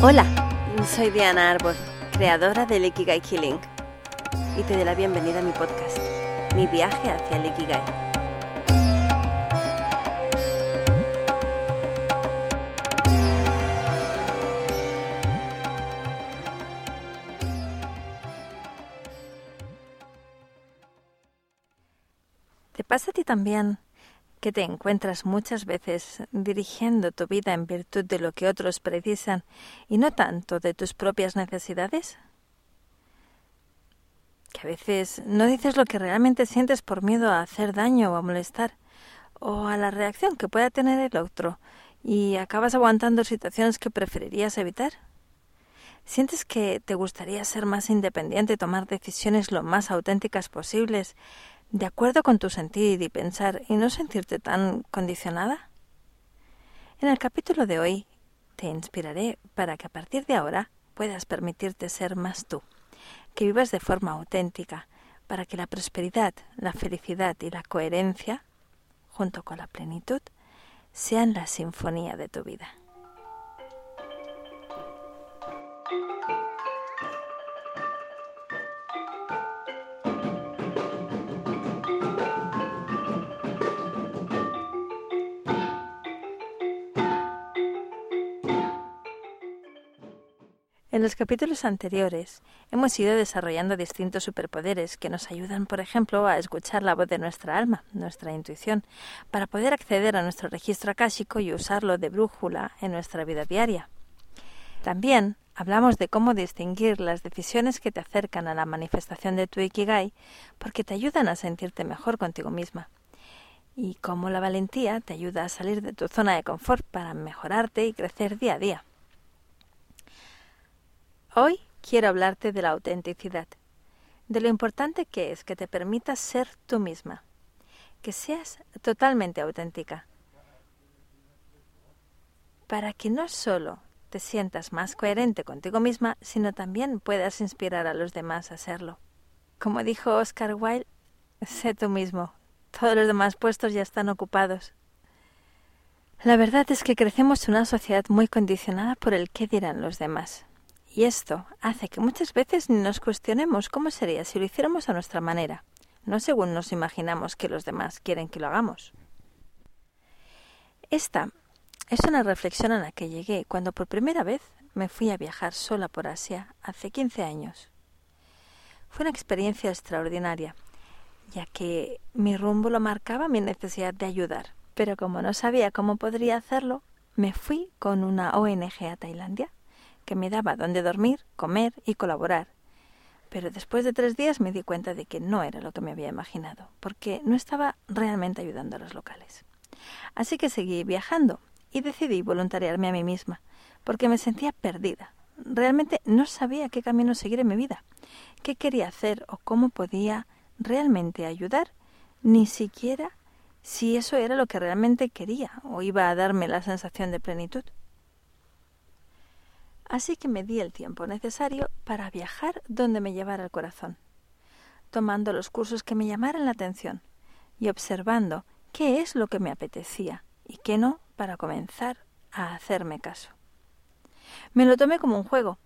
Hola, soy Diana Arbor, creadora del Ikigai Killing, y te doy la bienvenida a mi podcast, Mi viaje hacia el Ikigai. ¿Te pasa a ti también que te encuentras muchas veces dirigiendo tu vida en virtud de lo que otros precisan y no tanto de tus propias necesidades? Que a veces no dices lo que realmente sientes por miedo a hacer daño o a molestar, o a la reacción que pueda tener el otro, y acabas aguantando situaciones que preferirías evitar. ¿Sientes que te gustaría ser más independiente y tomar decisiones lo más auténticas posibles, de acuerdo con tu sentir y pensar y no sentirte tan condicionada? En el capítulo de hoy te inspiraré para que a partir de ahora puedas permitirte ser más tú, que vivas de forma auténtica, para que la prosperidad, la felicidad y la coherencia, junto con la plenitud, sean la sinfonía de tu vida. En los capítulos anteriores hemos ido desarrollando distintos superpoderes que nos ayudan, por ejemplo, a escuchar la voz de nuestra alma, nuestra intuición, para poder acceder a nuestro registro akáshico y usarlo de brújula en nuestra vida diaria. También hablamos de cómo distinguir las decisiones que te acercan a la manifestación de tu Ikigai porque te ayudan a sentirte mejor contigo misma y cómo la valentía te ayuda a salir de tu zona de confort para mejorarte y crecer día a día. Hoy quiero hablarte de la autenticidad, de lo importante que es que te permitas ser tú misma, que seas totalmente auténtica, para que no solo te sientas más coherente contigo misma, sino también puedas inspirar a los demás a serlo. Como dijo Oscar Wilde, sé tú mismo, todos los demás puestos ya están ocupados. La verdad es que crecemos en una sociedad muy condicionada por el qué dirán los demás. Y esto hace que muchas veces nos cuestionemos cómo sería si lo hiciéramos a nuestra manera, no según nos imaginamos que los demás quieren que lo hagamos. Esta es una reflexión a la que llegué cuando por primera vez me fui a viajar sola por Asia hace 15 años. Fue una experiencia extraordinaria, ya que mi rumbo lo marcaba mi necesidad de ayudar, pero como no sabía cómo podría hacerlo, me fui con una ONG a Tailandia que me daba donde dormir, comer y colaborar. Pero después de tres días me di cuenta de que no era lo que me había imaginado, porque no estaba realmente ayudando a los locales. Así que seguí viajando y decidí voluntariarme a mí misma, porque me sentía perdida. Realmente no sabía qué camino seguir en mi vida, qué quería hacer o cómo podía realmente ayudar, ni siquiera si eso era lo que realmente quería o iba a darme la sensación de plenitud así que me di el tiempo necesario para viajar donde me llevara el corazón, tomando los cursos que me llamaran la atención y observando qué es lo que me apetecía y qué no para comenzar a hacerme caso. Me lo tomé como un juego,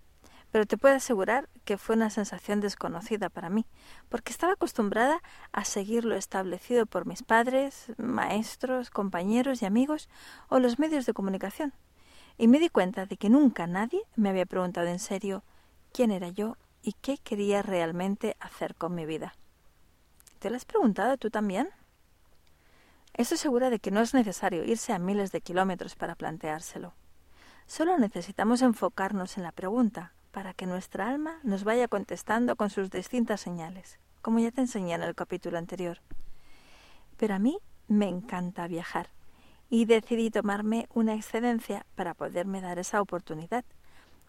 pero te puedo asegurar que fue una sensación desconocida para mí, porque estaba acostumbrada a seguir lo establecido por mis padres, maestros, compañeros y amigos o los medios de comunicación y me di cuenta de que nunca nadie me había preguntado en serio quién era yo y qué quería realmente hacer con mi vida. ¿Te lo has preguntado tú también? Estoy segura de que no es necesario irse a miles de kilómetros para planteárselo. Solo necesitamos enfocarnos en la pregunta para que nuestra alma nos vaya contestando con sus distintas señales, como ya te enseñé en el capítulo anterior. Pero a mí me encanta viajar y decidí tomarme una excedencia para poderme dar esa oportunidad,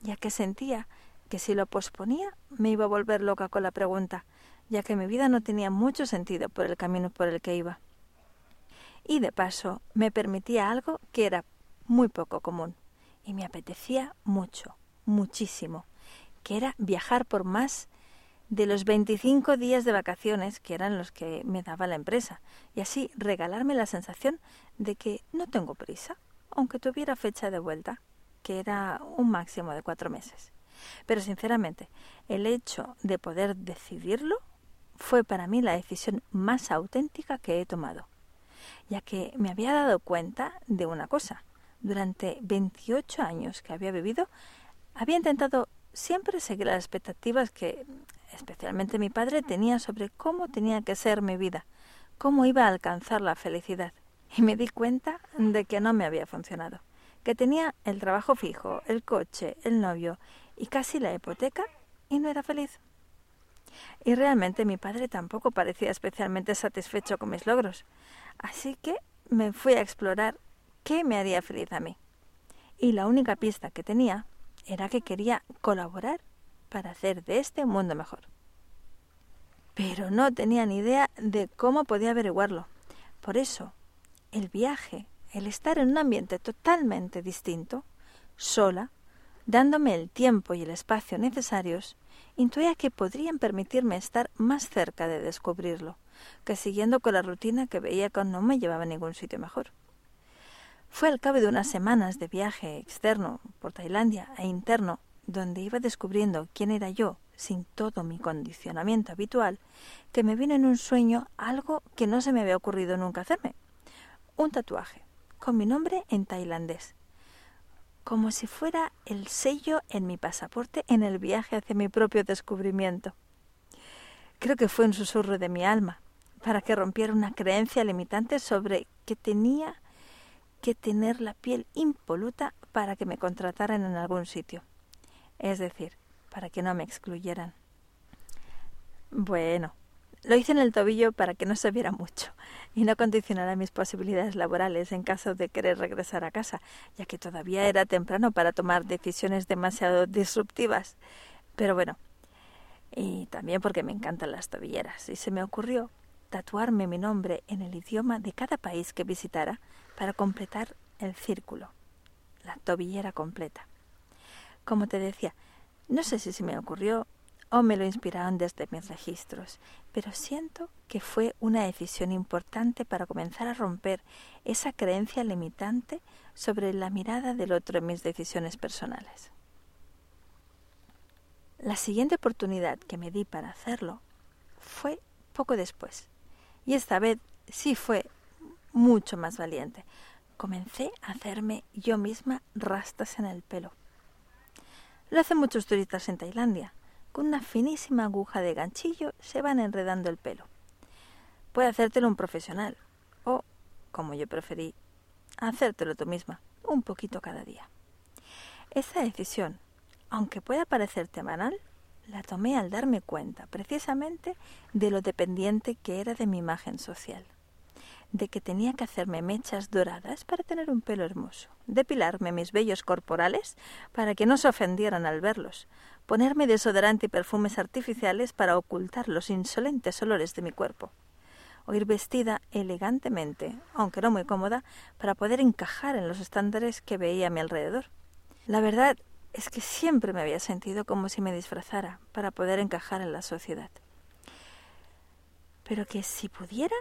ya que sentía que si lo posponía me iba a volver loca con la pregunta, ya que mi vida no tenía mucho sentido por el camino por el que iba. Y de paso me permitía algo que era muy poco común y me apetecía mucho, muchísimo, que era viajar por más de los 25 días de vacaciones que eran los que me daba la empresa y así regalarme la sensación de que no tengo prisa, aunque tuviera fecha de vuelta. que era un máximo de cuatro meses. Pero sinceramente, el hecho de poder decidirlo fue para mí la decisión más auténtica que he tomado, ya que me había dado cuenta de una cosa. Durante 28 años que había vivido, había intentado siempre seguir las expectativas que especialmente mi padre tenía sobre cómo tenía que ser mi vida, cómo iba a alcanzar la felicidad. Y me di cuenta de que no me había funcionado, que tenía el trabajo fijo, el coche, el novio y casi la hipoteca y no era feliz. Y realmente mi padre tampoco parecía especialmente satisfecho con mis logros, así que me fui a explorar qué me haría feliz a mí. Y la única pista que tenía era que quería colaborar para hacer de este un mundo mejor. Pero no tenía ni idea de cómo podía averiguarlo. Por eso, el viaje, el estar en un ambiente totalmente distinto, sola, dándome el tiempo y el espacio necesarios, intuía que podrían permitirme estar más cerca de descubrirlo, que siguiendo con la rutina que veía que no me llevaba a ningún sitio mejor. Fue al cabo de unas semanas de viaje externo por Tailandia e interno, donde iba descubriendo quién era yo sin todo mi condicionamiento habitual, que me vino en un sueño algo que no se me había ocurrido nunca hacerme. Un tatuaje, con mi nombre en tailandés, como si fuera el sello en mi pasaporte en el viaje hacia mi propio descubrimiento. Creo que fue un susurro de mi alma, para que rompiera una creencia limitante sobre que tenía que tener la piel impoluta para que me contrataran en algún sitio. Es decir, para que no me excluyeran. Bueno, lo hice en el tobillo para que no se viera mucho y no condicionara mis posibilidades laborales en caso de querer regresar a casa, ya que todavía era temprano para tomar decisiones demasiado disruptivas. Pero bueno, y también porque me encantan las tobilleras, y se me ocurrió tatuarme mi nombre en el idioma de cada país que visitara para completar el círculo, la tobillera completa. Como te decía, no sé si se me ocurrió o me lo inspiraron desde mis registros, pero siento que fue una decisión importante para comenzar a romper esa creencia limitante sobre la mirada del otro en mis decisiones personales. La siguiente oportunidad que me di para hacerlo fue poco después, y esta vez sí fue mucho más valiente. Comencé a hacerme yo misma rastas en el pelo. Lo hacen muchos turistas en Tailandia. Con una finísima aguja de ganchillo se van enredando el pelo. Puede hacértelo un profesional o, como yo preferí, hacértelo tú misma, un poquito cada día. Esa decisión, aunque pueda parecerte banal, la tomé al darme cuenta precisamente de lo dependiente que era de mi imagen social de que tenía que hacerme mechas doradas para tener un pelo hermoso, depilarme mis vellos corporales para que no se ofendieran al verlos, ponerme desodorante y perfumes artificiales para ocultar los insolentes olores de mi cuerpo, o ir vestida elegantemente, aunque no muy cómoda, para poder encajar en los estándares que veía a mi alrededor. La verdad es que siempre me había sentido como si me disfrazara para poder encajar en la sociedad. Pero que si pudiera,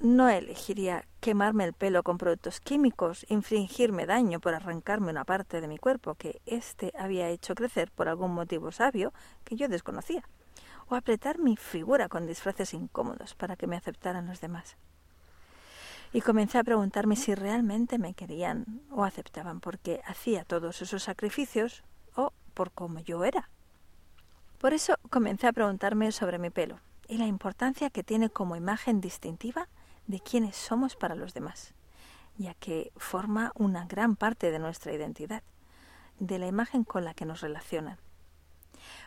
no elegiría quemarme el pelo con productos químicos, infringirme daño por arrancarme una parte de mi cuerpo que éste había hecho crecer por algún motivo sabio que yo desconocía, o apretar mi figura con disfraces incómodos para que me aceptaran los demás. Y comencé a preguntarme si realmente me querían o aceptaban porque hacía todos esos sacrificios o por cómo yo era. Por eso comencé a preguntarme sobre mi pelo y la importancia que tiene como imagen distintiva de quiénes somos para los demás, ya que forma una gran parte de nuestra identidad, de la imagen con la que nos relacionan.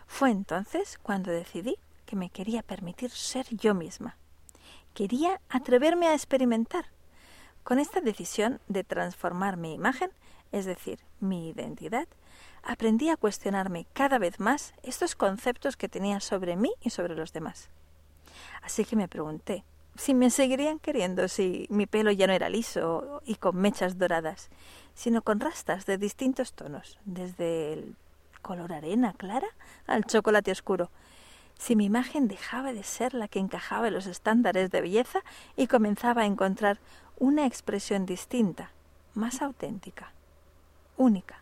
Fue entonces cuando decidí que me quería permitir ser yo misma. Quería atreverme a experimentar. Con esta decisión de transformar mi imagen, es decir, mi identidad, aprendí a cuestionarme cada vez más estos conceptos que tenía sobre mí y sobre los demás. Así que me pregunté, si me seguirían queriendo si mi pelo ya no era liso y con mechas doradas, sino con rastas de distintos tonos, desde el color arena clara al chocolate oscuro, si mi imagen dejaba de ser la que encajaba en los estándares de belleza y comenzaba a encontrar una expresión distinta, más auténtica, única.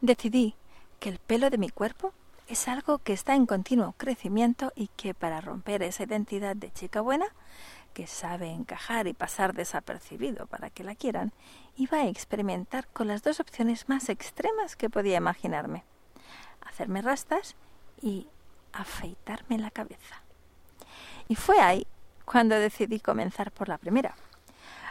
Decidí que el pelo de mi cuerpo es algo que está en continuo crecimiento y que para romper esa identidad de chica buena, que sabe encajar y pasar desapercibido para que la quieran, iba a experimentar con las dos opciones más extremas que podía imaginarme. Hacerme rastas y afeitarme la cabeza. Y fue ahí cuando decidí comenzar por la primera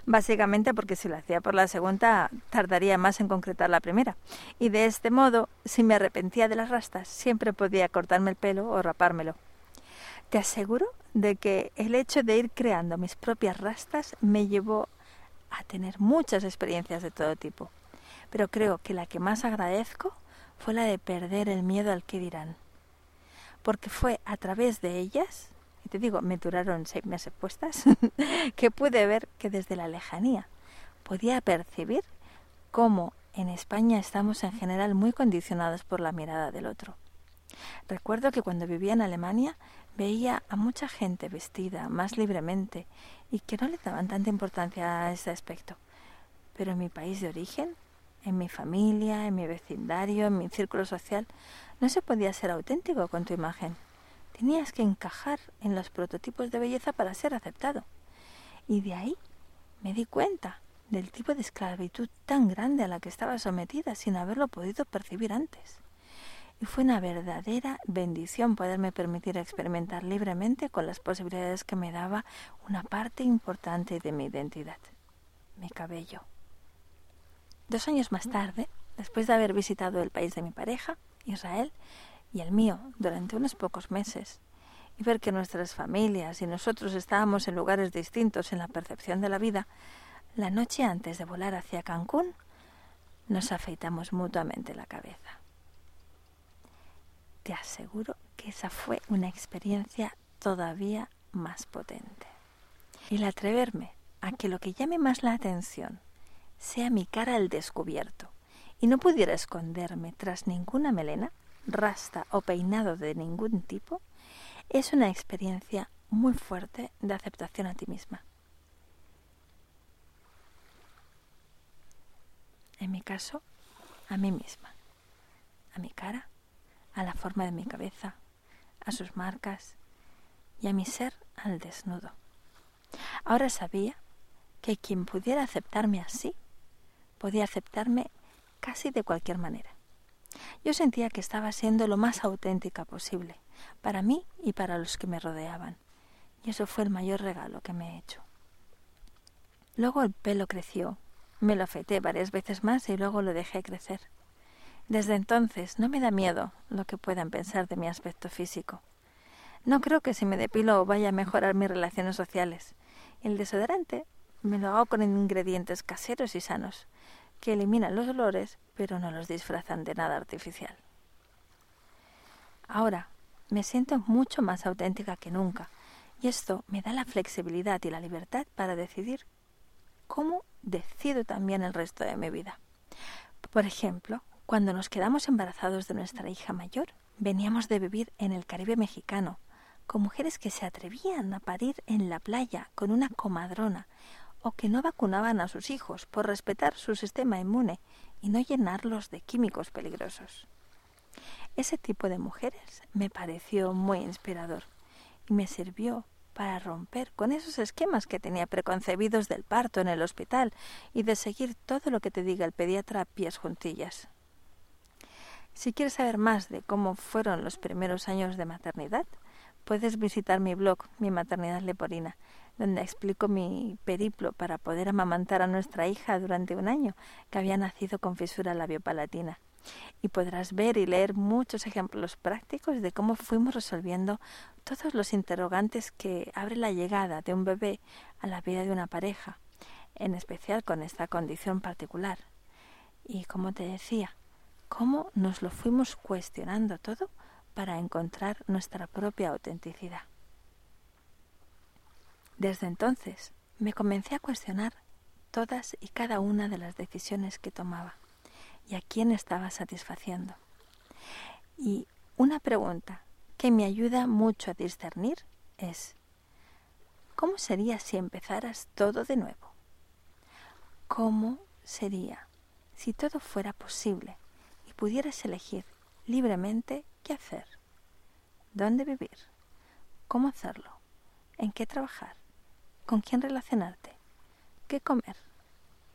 básicamente porque si lo hacía por la segunda tardaría más en concretar la primera. Y de este modo, si me arrepentía de las rastas, siempre podía cortarme el pelo o rapármelo. Te aseguro de que el hecho de ir creando mis propias rastas me llevó a tener muchas experiencias de todo tipo. Pero creo que la que más agradezco fue la de perder el miedo al que dirán. Porque fue a través de ellas te digo, me duraron seis meses puestas, que pude ver que desde la lejanía podía percibir cómo en España estamos en general muy condicionados por la mirada del otro. Recuerdo que cuando vivía en Alemania veía a mucha gente vestida más libremente y que no le daban tanta importancia a ese aspecto. Pero en mi país de origen, en mi familia, en mi vecindario, en mi círculo social, no se podía ser auténtico con tu imagen. Tenías que encajar en los prototipos de belleza para ser aceptado. Y de ahí me di cuenta del tipo de esclavitud tan grande a la que estaba sometida sin haberlo podido percibir antes. Y fue una verdadera bendición poderme permitir experimentar libremente con las posibilidades que me daba una parte importante de mi identidad, mi cabello. Dos años más tarde, después de haber visitado el país de mi pareja, Israel, y el mío durante unos pocos meses y ver que nuestras familias y nosotros estábamos en lugares distintos en la percepción de la vida, la noche antes de volar hacia Cancún nos afeitamos mutuamente la cabeza. Te aseguro que esa fue una experiencia todavía más potente. El atreverme a que lo que llame más la atención sea mi cara al descubierto y no pudiera esconderme tras ninguna melena, rasta o peinado de ningún tipo, es una experiencia muy fuerte de aceptación a ti misma. En mi caso, a mí misma, a mi cara, a la forma de mi cabeza, a sus marcas y a mi ser al desnudo. Ahora sabía que quien pudiera aceptarme así, podía aceptarme casi de cualquier manera. Yo sentía que estaba siendo lo más auténtica posible, para mí y para los que me rodeaban, y eso fue el mayor regalo que me he hecho. Luego el pelo creció, me lo afeité varias veces más y luego lo dejé crecer. Desde entonces no me da miedo lo que puedan pensar de mi aspecto físico. No creo que si me depilo vaya a mejorar mis relaciones sociales. El desodorante me lo hago con ingredientes caseros y sanos, que eliminan los olores, pero no los disfrazan de nada artificial. Ahora me siento mucho más auténtica que nunca, y esto me da la flexibilidad y la libertad para decidir cómo decido también el resto de mi vida. Por ejemplo, cuando nos quedamos embarazados de nuestra hija mayor, veníamos de vivir en el Caribe mexicano, con mujeres que se atrevían a parir en la playa con una comadrona o que no vacunaban a sus hijos por respetar su sistema inmune y no llenarlos de químicos peligrosos. Ese tipo de mujeres me pareció muy inspirador y me sirvió para romper con esos esquemas que tenía preconcebidos del parto en el hospital y de seguir todo lo que te diga el pediatra a pies juntillas. Si quieres saber más de cómo fueron los primeros años de maternidad, puedes visitar mi blog, Mi Maternidad Leporina, donde explico mi periplo para poder amamantar a nuestra hija durante un año, que había nacido con fisura labiopalatina. Y podrás ver y leer muchos ejemplos prácticos de cómo fuimos resolviendo todos los interrogantes que abre la llegada de un bebé a la vida de una pareja, en especial con esta condición particular. Y como te decía, cómo nos lo fuimos cuestionando todo para encontrar nuestra propia autenticidad. Desde entonces me comencé a cuestionar todas y cada una de las decisiones que tomaba y a quién estaba satisfaciendo. Y una pregunta que me ayuda mucho a discernir es, ¿cómo sería si empezaras todo de nuevo? ¿Cómo sería si todo fuera posible pudieras elegir libremente qué hacer, dónde vivir, cómo hacerlo, en qué trabajar, con quién relacionarte, qué comer,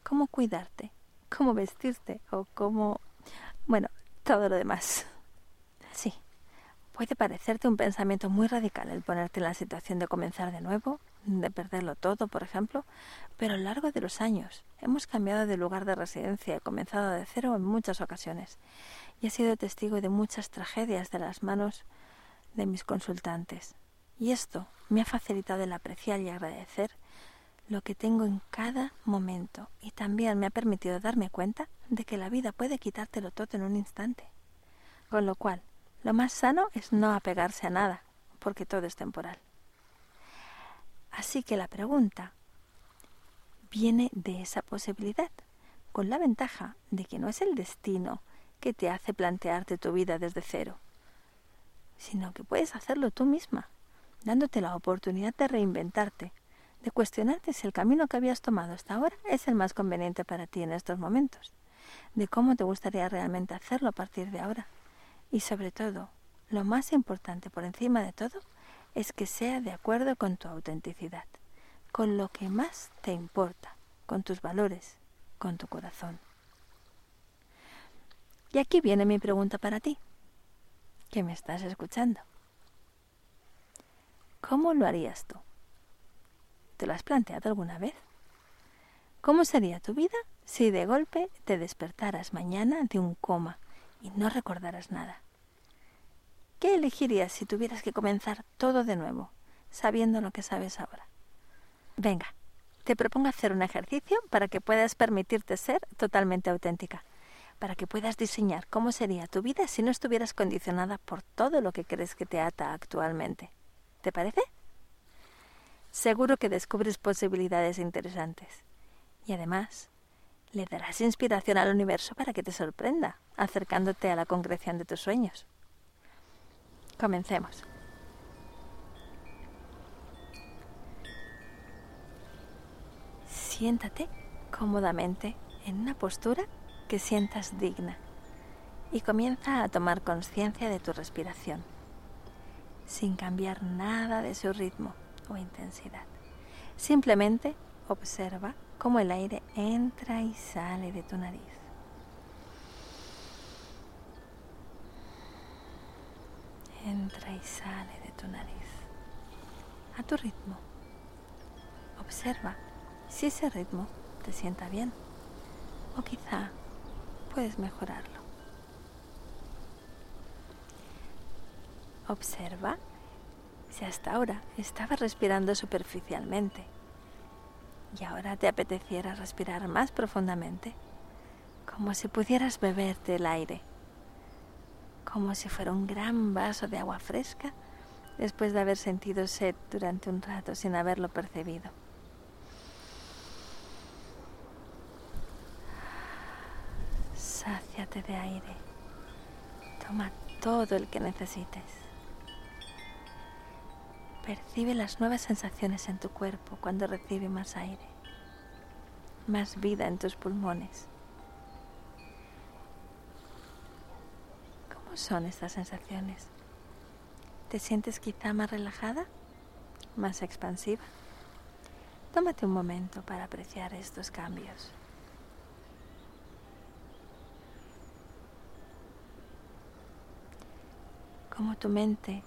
cómo cuidarte, cómo vestirte o cómo... bueno, todo lo demás. Sí, puede parecerte un pensamiento muy radical el ponerte en la situación de comenzar de nuevo, de perderlo todo, por ejemplo, pero a lo largo de los años hemos cambiado de lugar de residencia y comenzado de cero en muchas ocasiones, y he sido testigo de muchas tragedias de las manos de mis consultantes. Y esto me ha facilitado el apreciar y agradecer lo que tengo en cada momento y también me ha permitido darme cuenta de que la vida puede quitártelo todo en un instante. Con lo cual, lo más sano es no apegarse a nada, porque todo es temporal. Así que la pregunta viene de esa posibilidad, con la ventaja de que no es el destino que te hace plantearte tu vida desde cero, sino que puedes hacerlo tú misma, dándote la oportunidad de reinventarte de cuestionarte si el camino que habías tomado hasta ahora es el más conveniente para ti en estos momentos, de cómo te gustaría realmente hacerlo a partir de ahora. Y sobre todo, lo más importante por encima de todo, es que sea de acuerdo con tu autenticidad, con lo que más te importa, con tus valores, con tu corazón. Y aquí viene mi pregunta para ti, que me estás escuchando. ¿Cómo lo harías tú? ¿Te lo has planteado alguna vez? ¿Cómo sería tu vida si de golpe te despertaras mañana de un coma y no recordaras nada? ¿Qué elegirías si tuvieras que comenzar todo de nuevo, sabiendo lo que sabes ahora? Venga, te propongo hacer un ejercicio para que puedas permitirte ser totalmente auténtica, para que puedas diseñar cómo sería tu vida si no estuvieras condicionada por todo lo que crees que te ata actualmente. ¿Te parece? seguro que descubres posibilidades interesantes. Y además, le darás inspiración al universo para que te sorprenda, acercándote a la concreción de tus sueños. Comencemos. Siéntate cómodamente en una postura que sientas digna y comienza a tomar conciencia de tu respiración, sin cambiar nada de su ritmo o intensidad. Simplemente observa cómo el aire entra y sale de tu nariz. Entra y sale de tu nariz. A tu ritmo. Observa si ese ritmo te sienta bien o quizá puedes mejorarlo. Observa si hasta ahora estabas respirando superficialmente y ahora te apeteciera respirar más profundamente, como si pudieras beberte el aire, como si fuera un gran vaso de agua fresca después de haber sentido sed durante un rato sin haberlo percibido. Sáciate de aire. Toma todo el que necesites. Percibe las nuevas sensaciones en tu cuerpo cuando recibe más aire, más vida en tus pulmones. ¿Cómo son estas sensaciones? ¿Te sientes quizá más relajada? ¿Más expansiva? Tómate un momento para apreciar estos cambios. Cómo tu mente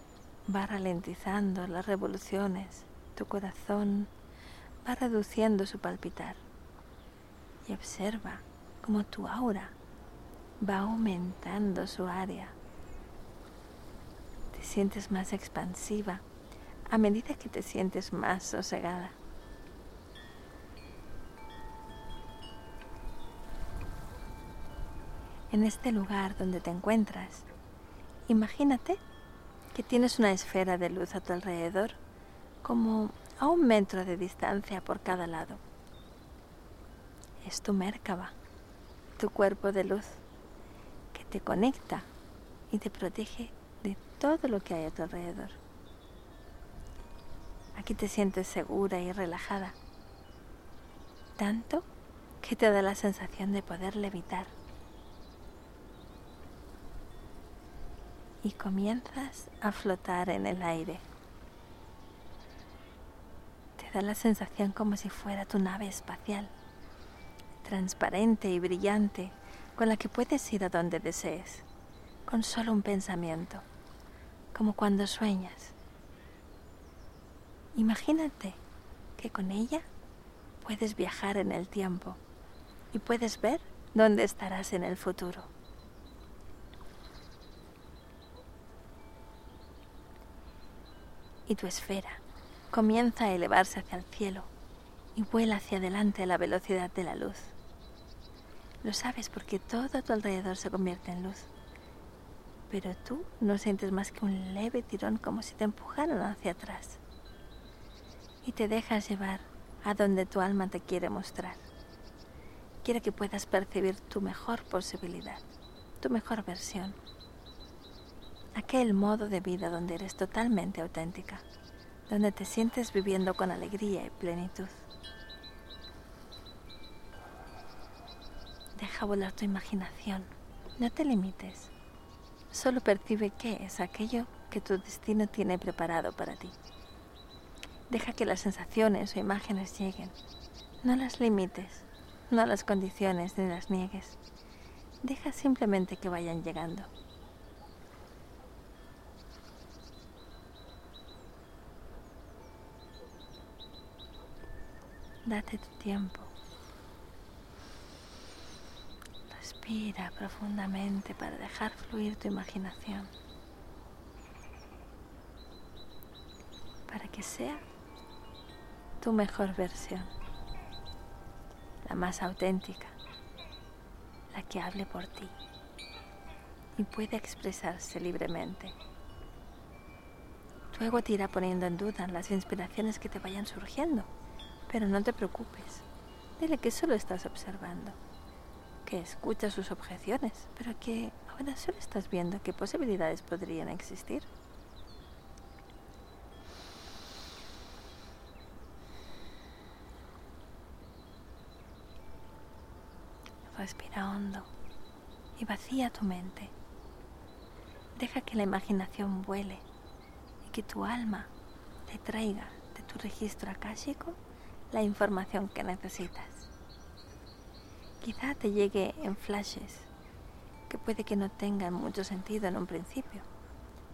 va ralentizando las revoluciones, tu corazón va reduciendo su palpitar y observa cómo tu aura va aumentando su área. Te sientes más expansiva a medida que te sientes más sosegada. En este lugar donde te encuentras, imagínate que tienes una esfera de luz a tu alrededor, como a un metro de distancia por cada lado. Es tu Merkaba, tu cuerpo de luz, que te conecta y te protege de todo lo que hay a tu alrededor. Aquí te sientes segura y relajada, tanto que te da la sensación de poder levitar. Y comienzas a flotar en el aire. Te da la sensación como si fuera tu nave espacial, transparente y brillante, con la que puedes ir a donde desees, con solo un pensamiento, como cuando sueñas. Imagínate que con ella puedes viajar en el tiempo y puedes ver dónde estarás en el futuro. Y tu esfera comienza a elevarse hacia el cielo y vuela hacia adelante a la velocidad de la luz. Lo sabes porque todo a tu alrededor se convierte en luz. Pero tú no sientes más que un leve tirón como si te empujaran hacia atrás. Y te dejas llevar a donde tu alma te quiere mostrar. Quiere que puedas percibir tu mejor posibilidad, tu mejor versión. Aquel modo de vida donde eres totalmente auténtica, donde te sientes viviendo con alegría y plenitud. Deja volar tu imaginación, no te limites, solo percibe qué es aquello que tu destino tiene preparado para ti. Deja que las sensaciones o imágenes lleguen. No las limites, no las condiciones ni las niegues. Deja simplemente que vayan llegando. Date tu tiempo. Respira profundamente para dejar fluir tu imaginación. Para que sea tu mejor versión, la más auténtica, la que hable por ti y puede expresarse libremente. Luego te irá poniendo en duda las inspiraciones que te vayan surgiendo, pero no te preocupes. Dile que solo estás observando, que escuchas sus objeciones, pero que ahora solo estás viendo qué posibilidades podrían existir. Respira hondo y vacía tu mente. Deja que la imaginación vuele y que tu alma te traiga de tu registro akáshico la información que necesitas. Quizá te llegue en flashes que puede que no tengan mucho sentido en un principio,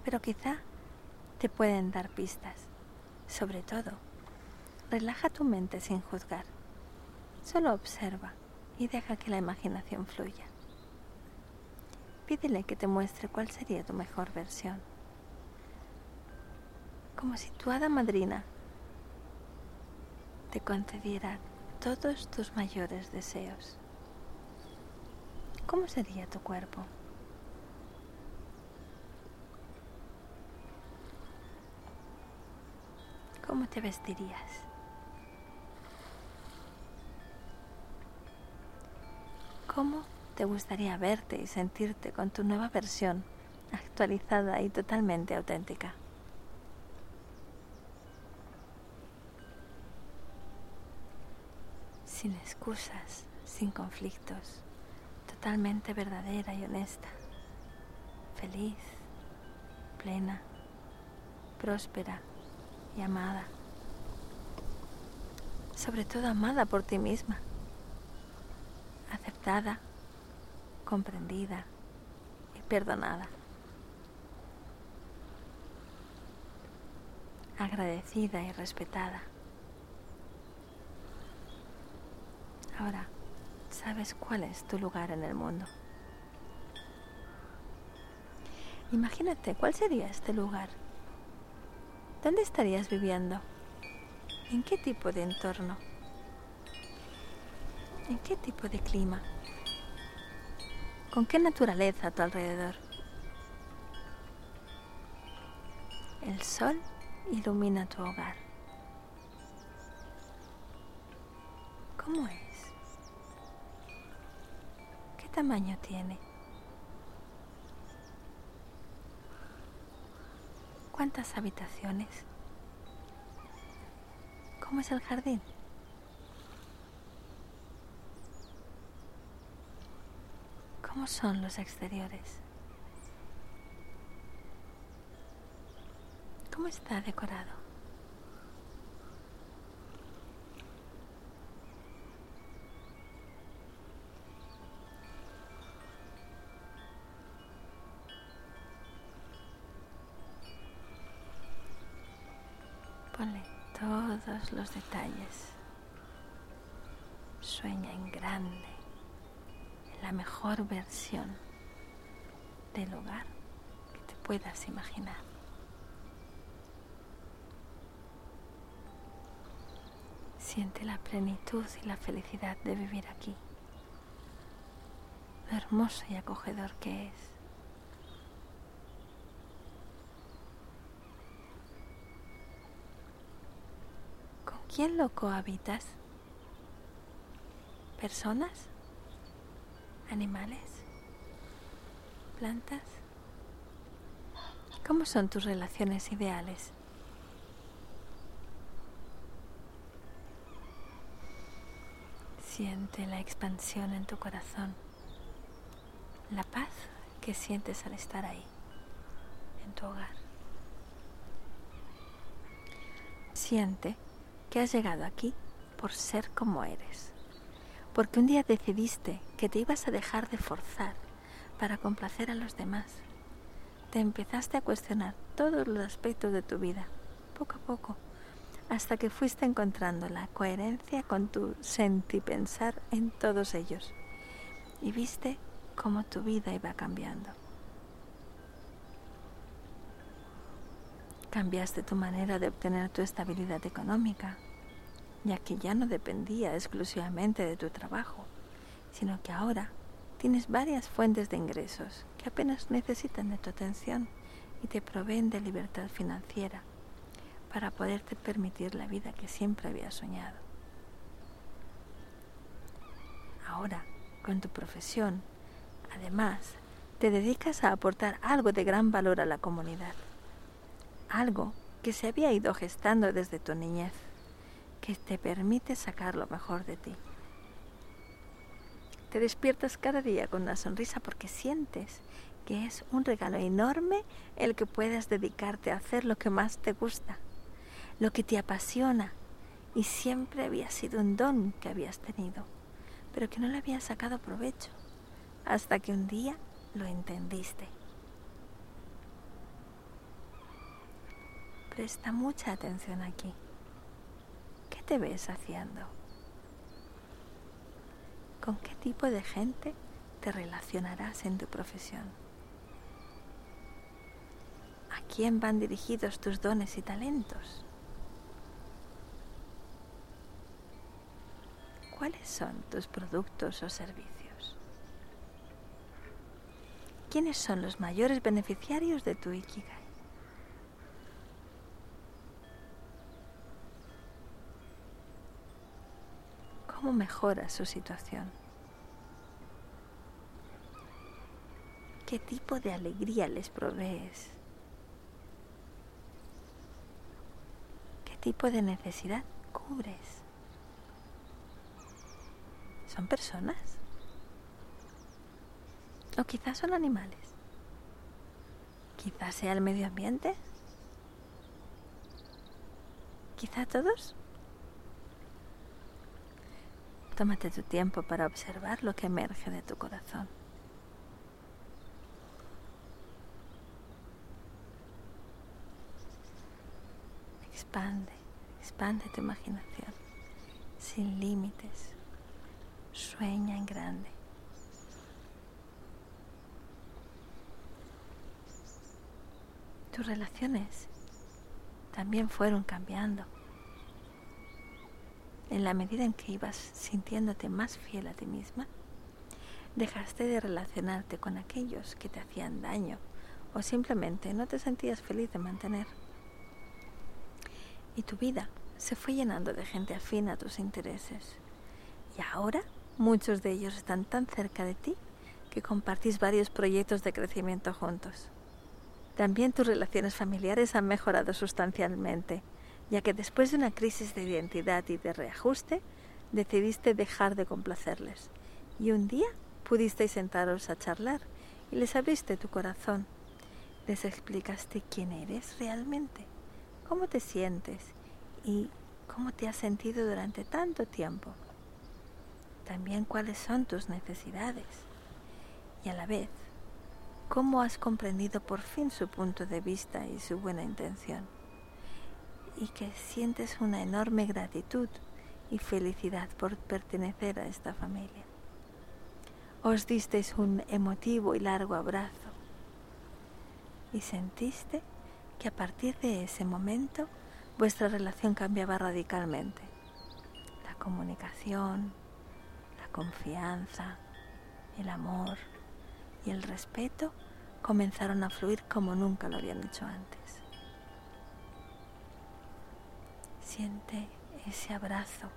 pero quizá te pueden dar pistas. Sobre todo, relaja tu mente sin juzgar. Solo observa y deja que la imaginación fluya. Pídele que te muestre cuál sería tu mejor versión. Como si tu madrina te concediera todos tus mayores deseos. ¿Cómo sería tu cuerpo? ¿Cómo te vestirías? ¿Cómo te gustaría verte y sentirte con tu nueva versión, actualizada y totalmente auténtica? Sin excusas, sin conflictos, totalmente verdadera y honesta, feliz, plena, próspera y amada. Sobre todo amada por ti misma aceptada, comprendida y perdonada. Agradecida y respetada. Ahora, sabes cuál es tu lugar en el mundo. Imagínate cuál sería este lugar. ¿Dónde estarías viviendo? ¿En qué tipo de entorno? ¿En qué tipo de clima? ¿Con qué naturaleza a tu alrededor? El sol ilumina tu hogar. ¿Cómo es? ¿Qué tamaño tiene? ¿Cuántas habitaciones? ¿Cómo es el jardín? ¿Cómo son los exteriores? ¿Cómo está decorado? Todos los detalles. Sueña en grande, en la mejor versión del hogar que te puedas imaginar. Siente la plenitud y la felicidad de vivir aquí. Lo hermoso y acogedor que es. ¿Con quién lo cohabitas? ¿Personas? ¿Animales? ¿Plantas? ¿Cómo son tus relaciones ideales? Siente la expansión en tu corazón, la paz que sientes al estar ahí, en tu hogar. Siente que has llegado aquí por ser como eres, porque un día decidiste que te ibas a dejar de forzar para complacer a los demás. Te empezaste a cuestionar todos los aspectos de tu vida, poco a poco, hasta que fuiste encontrando la coherencia con tu sentipensar en todos ellos y viste cómo tu vida iba cambiando. Cambiaste tu manera de obtener tu estabilidad económica, ya que ya no dependía exclusivamente de tu trabajo, sino que ahora tienes varias fuentes de ingresos que apenas necesitan de tu atención y te proveen de libertad financiera para poderte permitir la vida que siempre habías soñado. Ahora, con tu profesión, además, te dedicas a aportar algo de gran valor a la comunidad, algo que se había ido gestando desde tu niñez, que te permite sacar lo mejor de ti. Te despiertas cada día con una sonrisa porque sientes que es un regalo enorme el que puedas dedicarte a hacer lo que más te gusta lo que te apasiona y siempre había sido un don que habías tenido, pero que no le habías sacado provecho hasta que un día lo entendiste. Presta mucha atención aquí. ¿Qué te ves haciendo? ¿Con qué tipo de gente te relacionarás en tu profesión? ¿A quién van dirigidos tus dones y talentos? ¿Cuáles son tus productos o servicios? ¿Quiénes son los mayores beneficiarios de tu Ikigai? ¿Cómo mejoras su situación? ¿Qué tipo de alegría les provees? ¿Qué tipo de necesidad cubres? ¿Son personas? ¿O quizás son animales? ¿Quizás sea el medio ambiente? ¿Quizá todos? Tómate tu tiempo para observar lo que emerge de tu corazón. Expande, expande tu imaginación sin límites. Sueña en grande. Tus relaciones también fueron cambiando. En la medida en que ibas sintiéndote más fiel a ti misma, dejaste de relacionarte con aquellos que te hacían daño o simplemente no te sentías feliz de mantener. Y tu vida se fue llenando de gente afín a tus intereses. Y ahora Muchos de ellos están tan cerca de ti que compartís varios proyectos de crecimiento juntos. También tus relaciones familiares han mejorado sustancialmente, ya que después de una crisis de identidad y de reajuste, decidiste dejar de complacerles. Y un día pudisteis sentaros a charlar y les abriste tu corazón. Les explicaste quién eres realmente, ¿Cómo te sientes y cómo te has sentido durante tanto tiempo? También cuáles son tus necesidades y a la vez cómo has comprendido por fin su punto de vista y su buena intención y que sientes una enorme gratitud y felicidad por pertenecer a esta familia. Os disteis un emotivo y largo abrazo y sentiste que a partir de ese momento vuestra relación cambiaba radicalmente. La comunicación, la confianza, el amor y el respeto comenzaron a fluir como nunca lo habían hecho antes. Siente ese abrazo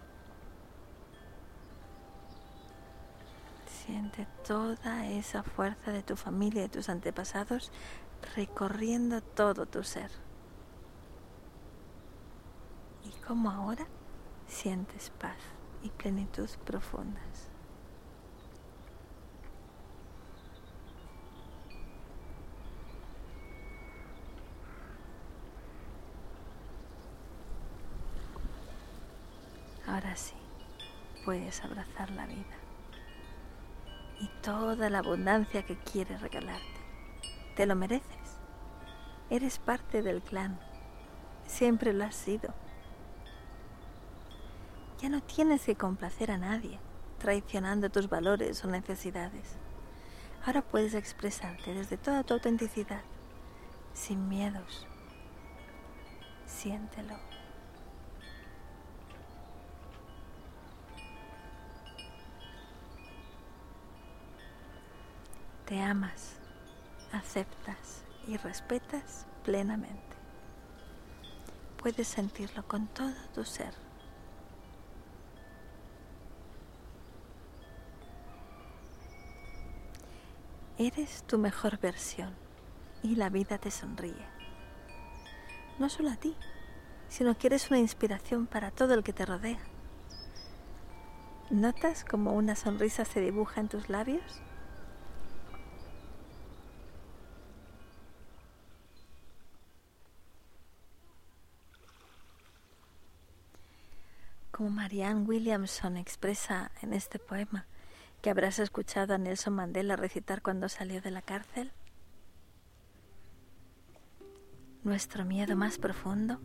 Siente toda esa fuerza de tu familia de tus antepasados recorriendo todo tu ser. Y como ahora sientes paz y plenitud profundas. Ahora sí, puedes abrazar la vida y toda la abundancia que quiere regalarte. Te lo mereces. Eres parte del clan. Siempre lo has sido. Ya no tienes que complacer a nadie, traicionando tus valores o necesidades. Ahora puedes expresarte desde toda tu autenticidad, sin miedos. Siéntelo. Te amas, aceptas y respetas plenamente. Puedes sentirlo con todo tu ser. Eres tu mejor versión y la vida te sonríe. No solo a ti, sino que eres una inspiración para todo el que te rodea. ¿Notas cómo una sonrisa se dibuja en tus labios? Como Marianne Williamson expresa en este poema que habrás escuchado a Nelson Mandela recitar cuando salió de la cárcel? Nuestro miedo más profundo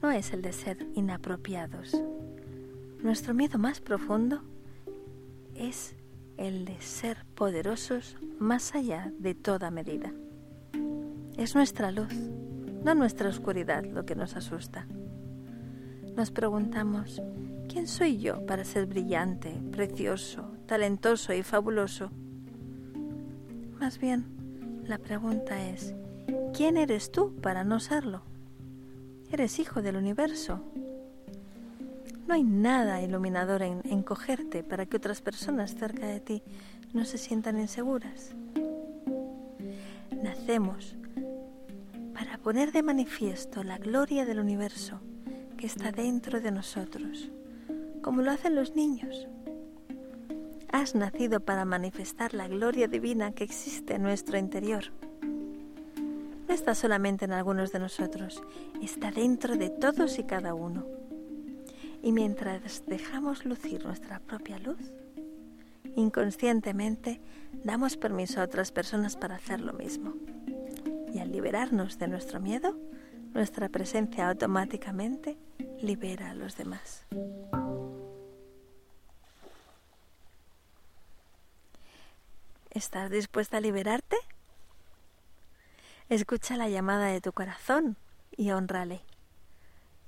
no es el de ser inapropiados. Nuestro miedo más profundo es el de ser poderosos más allá de toda medida. Es nuestra luz, no nuestra oscuridad lo que nos asusta nos preguntamos, ¿quién soy yo para ser brillante, precioso, talentoso y fabuloso? Más bien, la pregunta es, ¿quién eres tú para no serlo? Eres hijo del universo. No hay nada iluminador en encogerte para que otras personas cerca de ti no se sientan inseguras. Nacemos para poner de manifiesto la gloria del universo está dentro de nosotros, como lo hacen los niños. Has nacido para manifestar la gloria divina que existe en nuestro interior. No está solamente en algunos de nosotros, está dentro de todos y cada uno. Y mientras dejamos lucir nuestra propia luz, inconscientemente damos permiso a otras personas para hacer lo mismo. Y al liberarnos de nuestro miedo, nuestra presencia automáticamente libera a los demás. ¿Estás dispuesta a liberarte? Escucha la llamada de tu corazón y honrale,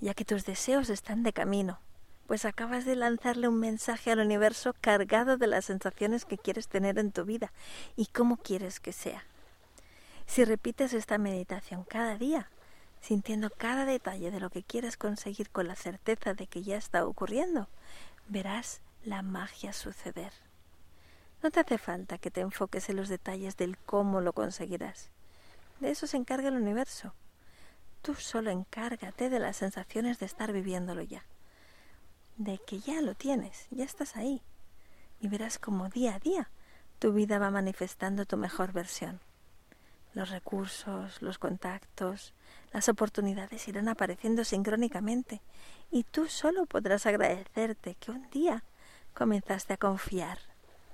ya que tus deseos están de camino, pues acabas de lanzarle un mensaje al universo cargado de las sensaciones que quieres tener en tu vida y cómo quieres que sea. Si repites esta meditación cada día, sintiendo cada detalle de lo que quieres conseguir con la certeza de que ya está ocurriendo, verás la magia suceder. No te hace falta que te enfoques en los detalles del cómo lo conseguirás. De eso se encarga el universo. Tú solo encárgate de las sensaciones de estar viviéndolo ya. De que ya lo tienes, ya estás ahí. Y verás cómo día a día tu vida va manifestando tu mejor versión Los recursos, los contactos, las oportunidades irán apareciendo sincrónicamente y tú solo podrás agradecerte que un día comenzaste a confiar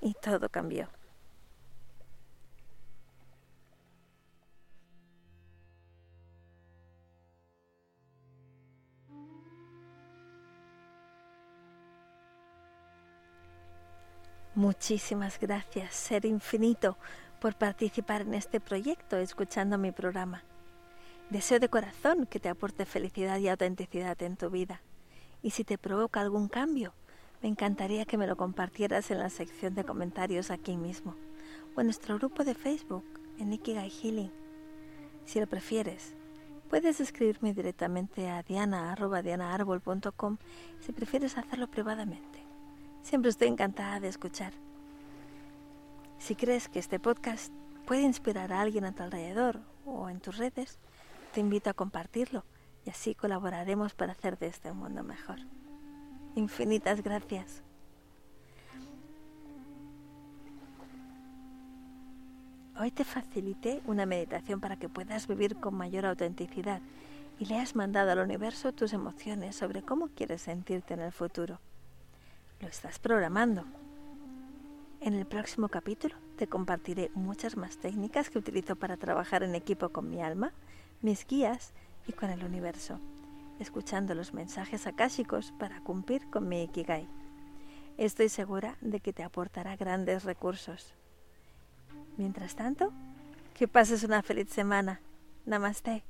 y todo cambió. Muchísimas gracias, Ser Infinito, por participar en este proyecto escuchando mi programa. Deseo de corazón que te aporte felicidad y autenticidad en tu vida. Y si te provoca algún cambio, me encantaría que me lo compartieras en la sección de comentarios aquí mismo o en nuestro grupo de Facebook en Ikigai Healing. Si lo prefieres, puedes escribirme directamente a diana.dianaarbol.com si prefieres hacerlo privadamente. Siempre estoy encantada de escuchar. Si crees que este podcast puede inspirar a alguien a tu alrededor o en tus redes, te invito a compartirlo y así colaboraremos para hacer de este mundo mejor. Infinitas gracias. Hoy te facilité una meditación para que puedas vivir con mayor autenticidad y le has mandado al universo tus emociones sobre cómo quieres sentirte en el futuro. Lo estás programando. En el próximo capítulo te compartiré muchas más técnicas que utilizo para trabajar en equipo con mi alma, mis guías y con el universo, escuchando los mensajes akáshicos para cumplir con mi Ikigai. Estoy segura de que te aportará grandes recursos. Mientras tanto, que pases una feliz semana. Namaste.